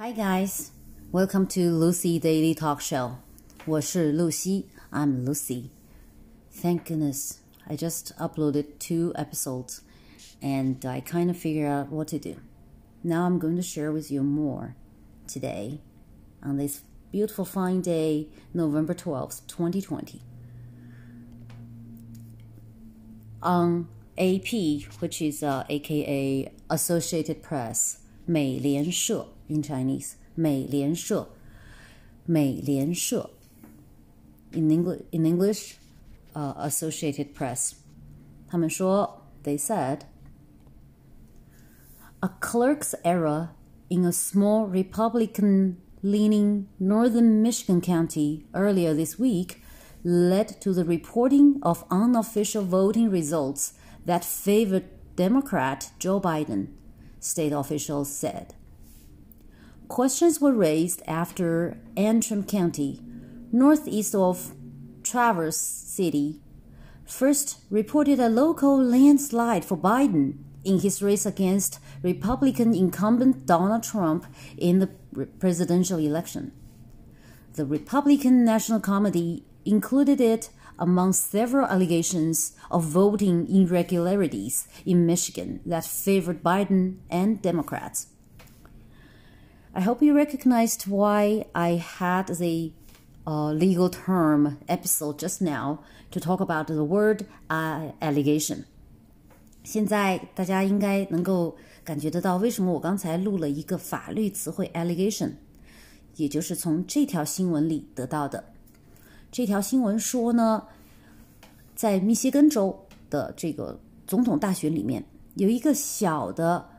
Hi guys, welcome to Lucy Daily Talk Show. 我是露西 I'm Lucy. Thank goodness, I just uploaded two episodes and I kind of figured out what to do. Now I'm going to share with you more today on this beautiful fine day, November 12th, 2020. On AP, which is uh, aka Associated Press, 美联社 in Chinese, 美联社,美联社 in English, in English, uh, Associated Press. 他们说, they said, a clerk's error in a small Republican leaning northern Michigan county earlier this week led to the reporting of unofficial voting results that favored Democrat Joe Biden, state officials said. Questions were raised after Antrim County, northeast of Traverse City, first reported a local landslide for Biden in his race against Republican incumbent Donald Trump in the presidential election. The Republican National Committee included it among several allegations of voting irregularities in Michigan that favored Biden and Democrats. I hope you recognized why I had the uh, legal term episode just now to talk about the word uh, allegation. 现在大家应该能够感觉得到，为什么我刚才录了一个法律词汇 allegation，也就是从这条新闻里得到的。这条新闻说呢，在密歇根州的这个总统大选里面，有一个小的、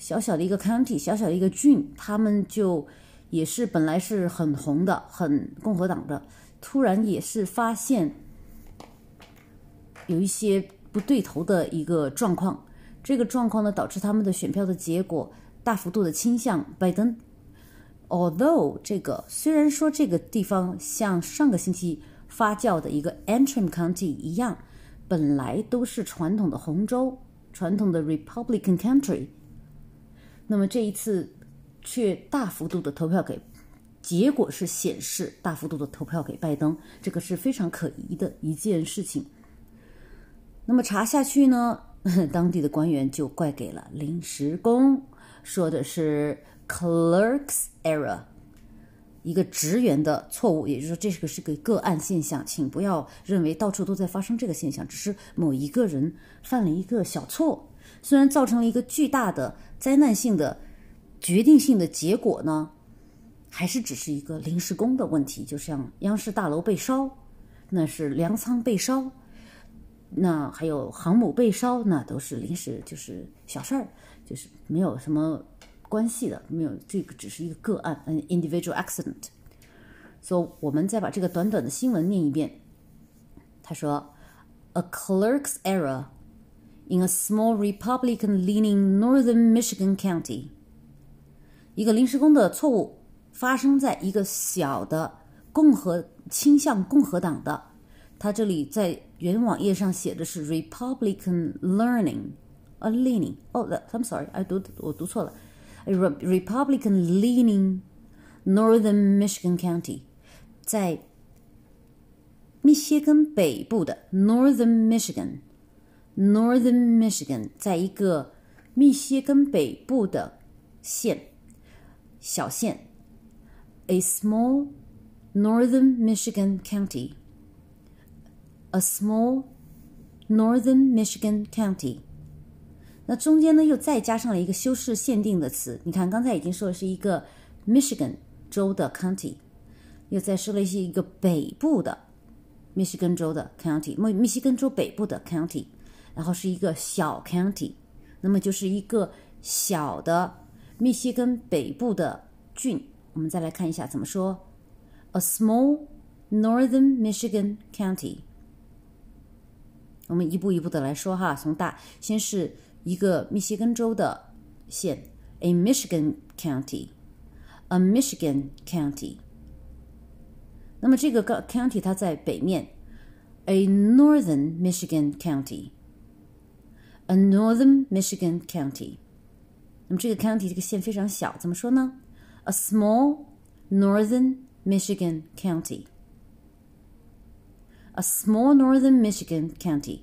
小小的一个 county，小小的一个郡，他们就也是本来是很红的、很共和党的，突然也是发现有一些不对头的一个状况。这个状况呢，导致他们的选票的结果大幅度的倾向拜登。Although 这个虽然说这个地方像上个星期发酵的一个 Antrim County 一样，本来都是传统的红州，传统的 Republican Country，那么这一次却大幅度的投票给，结果是显示大幅度的投票给拜登，这个是非常可疑的一件事情。那么查下去呢，当地的官员就怪给了临时工，说的是。Clerk's error，一个职员的错误，也就是说，这个是个个案现象，请不要认为到处都在发生这个现象，只是某一个人犯了一个小错，虽然造成了一个巨大的灾难性的、决定性的结果呢，还是只是一个临时工的问题，就像央视大楼被烧，那是粮仓被烧，那还有航母被烧，那都是临时，就是小事儿，就是没有什么。关系的，没有这个只是一个个案，an individual accident。所以，我们再把这个短短的新闻念一遍。他说：“A clerk's error in a small Republican-leaning northern Michigan county。”一个临时工的错误发生在一个小的共和倾向共和党的。他这里在原网页上写的是 Republican learning a leaning。哦，I'm sorry，I 读我读错了。a Republican leaning Northern Michigan County，在密歇根北部的 Northern Northern Michigan，在一个密歇根北部的县小县，a small Northern Michigan county，a small Northern Michigan county。那中间呢，又再加上了一个修饰限定的词。你看，刚才已经说的是一个 Michigan 州的 county，又再说了一些一个北部的密西根州的 county，密密西根州北部的 county，然后是一个小 county，那么就是一个小的密西根北部的郡。我们再来看一下怎么说，a small northern Michigan county。我们一步一步的来说哈，从大先是。一个密歇根州的县，a Michigan county，a Michigan county。那么这个 county 它在北面，a Northern Michigan county county，a Northern Michigan county。那么这个 county 这个县非常小，怎么说呢 a small northern Michigan county. A small northern Michigan county.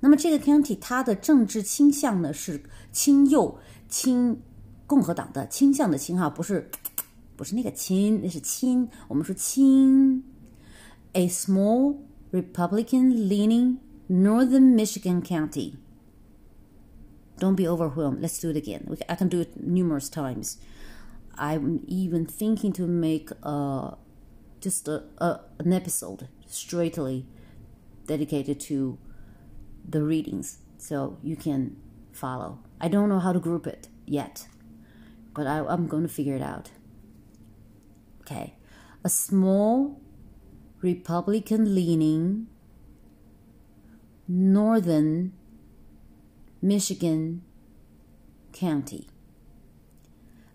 那么这个 county 它的政治倾向呢是亲右亲共和党的倾向的亲哈，不是不是那个亲，那是亲。我们说亲。A small Republican-leaning northern Michigan county. Don't be overwhelmed. Let's do it again. I can do it numerous times. I'm even thinking to make a just a, a an episode straightly dedicated to the readings so you can follow. I don't know how to group it yet, but I, I'm going to figure it out. Okay. A small Republican leaning northern Michigan county.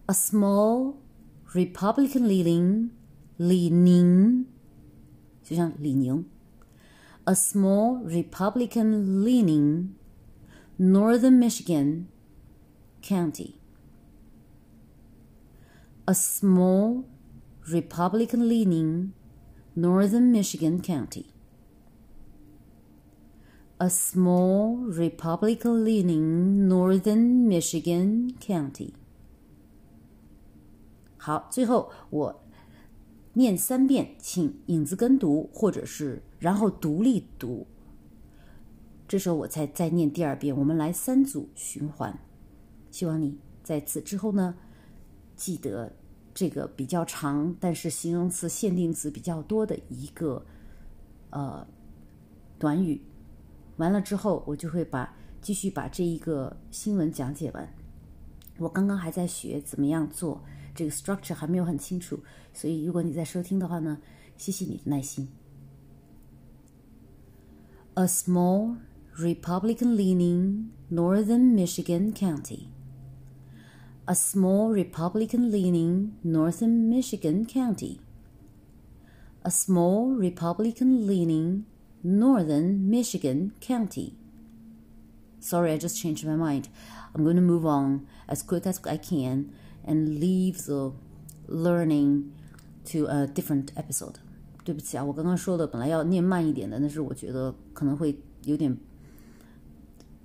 A small Republican leaning leaning 就像李宁 a small Republican leaning northern Michigan county. A small Republican leaning northern Michigan county. A small Republican leaning northern Michigan county. 好，最后我念三遍，请影子跟读，或者是然后独立读。这时候我才再念第二遍。我们来三组循环，希望你在此之后呢，记得这个比较长，但是形容词限定词比较多的一个呃短语。完了之后，我就会把继续把这一个新闻讲解完。我刚刚还在学怎么样做。这个 structure 还没有很清楚，所以如果你在收听的话呢，谢谢你的耐心。A small Republican-leaning northern Michigan county. A small Republican-leaning northern Michigan county. A small Republican-leaning northern Michigan county. Sorry, I just changed my mind. I'm going to move on as quick as I can and leave the learning to a different episode。对不起啊，我刚刚说的本来要念慢一点的，但是我觉得可能会有点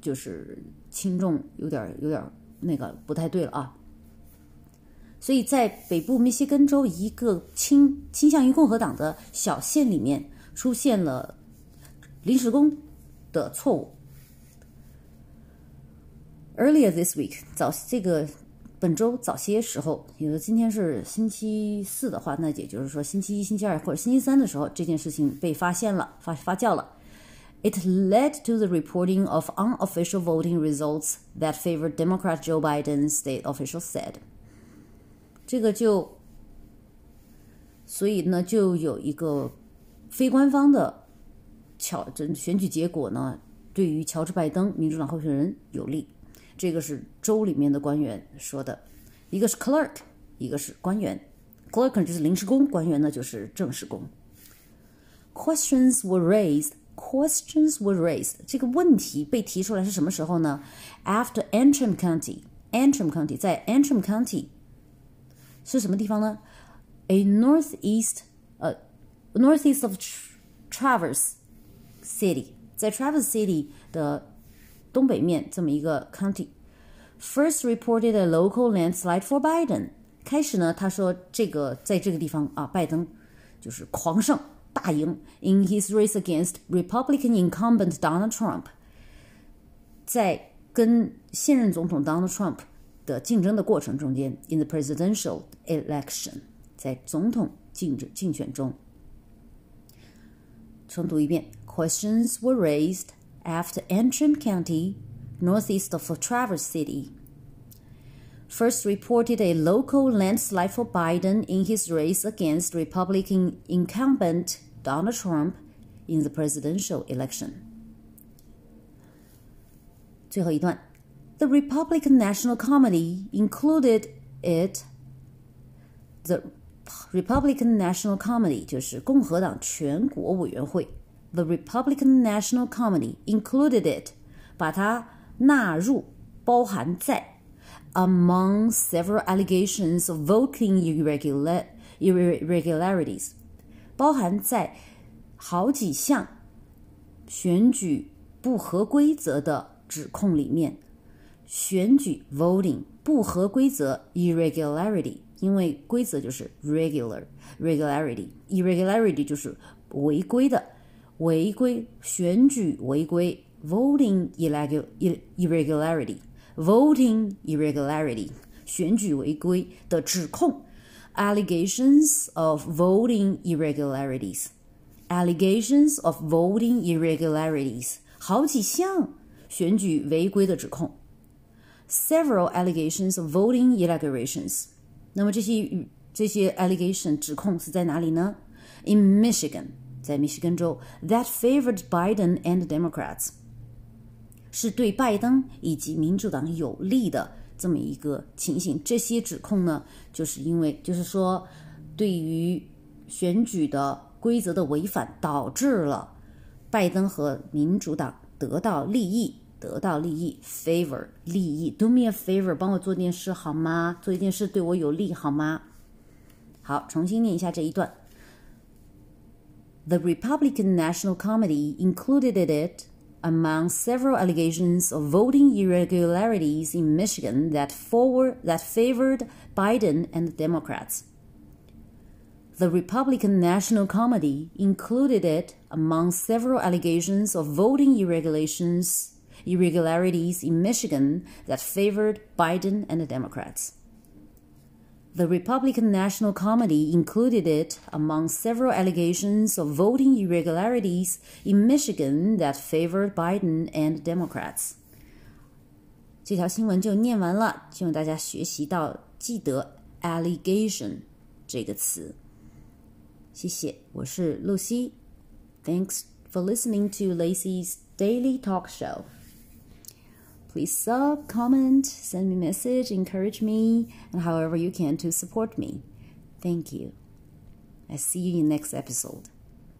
就是轻重有点有点那个不太对了啊。所以在北部密歇根州一个倾倾向于共和党的小县里面出现了临时工的错误。Earlier this week，早这个。本周早些时候，有的今天是星期四的话，那也就是说星期一、星期二或者星期三的时候，这件事情被发现了、发发酵了。It led to the reporting of unofficial voting results that favored Democrat Joe Biden, state officials said. 这个就，所以呢，就有一个非官方的乔这选举结果呢，对于乔治拜登民主党候选人有利。这个是州里面的官员说的，一个是 clerk，一个是官员，clerk 就是临时工，官员呢就是正式工。Questions were raised. Questions were raised. 这个问题被提出来是什么时候呢？After Antrim County. Antrim County 在 Antrim County 是什么地方呢？A northeast, 呃、，northeast of Traverse City，在 Traverse City 的东北面这么一个 county。First reported a local landslide for Biden。开始呢，他说这个在这个地方啊，拜登就是狂胜大赢，in his race against Republican incumbent Donald Trump。在跟现任总统 Donald Trump 的竞争的过程中间，in the presidential election，在总统竞争竞选中。重读一遍 ，questions were raised after Antrim County, northeast of Traverse City, first reported a local landslide for Biden in his race against Republican incumbent Donald Trump in the presidential election. 最后一段，The Republican National Committee included it. The Republican National Committee 就是共和党全国委员会。 the Republican National Committee included it，把它纳入包含在 among several allegations of voting irregular irregularities，包含在好几项选举不合规则的指控里面。选举 voting 不合规则 irregularity，因为规则就是 regular regularity irregularity 就是违规的 违规选举违规 voting irregular irregularity voting irregularity 选举违规的指控 allegations of voting irregularities allegations of voting irregularities 好几项选举违规的指控。several allegations of voting irregularities。那么这些这些 allegation 指控是在哪里呢？In Michigan， 在密歇根州，that favored Biden and Democrats，是对拜登以及民主党有利的这么一个情形。这些指控呢，就是因为就是说，对于选举的规则的违反，导致了拜登和民主党得到利益。得到利益，favor 利益，do me a favor，帮我做件事好吗？做一件事对我有利好吗？好，重新念一下这一段。The Republican National Committee included it among several allegations of voting irregularities in Michigan that forward that favored Biden and the Democrats. The Republican National Committee included it among several allegations of voting irregularities irregularities in Michigan that favored Biden and the Democrats. The Republican National Committee included it among several allegations of voting irregularities in Michigan that favored Biden and Democrats. 这条新闻就念完了，希望大家学习到记得 allegation 这个词。谢谢，我是露西。Thanks for listening to Lucy's Daily Talk Show. Please sub, comment, send me message, encourage me, and however you can to support me. Thank you. I see you in next episode.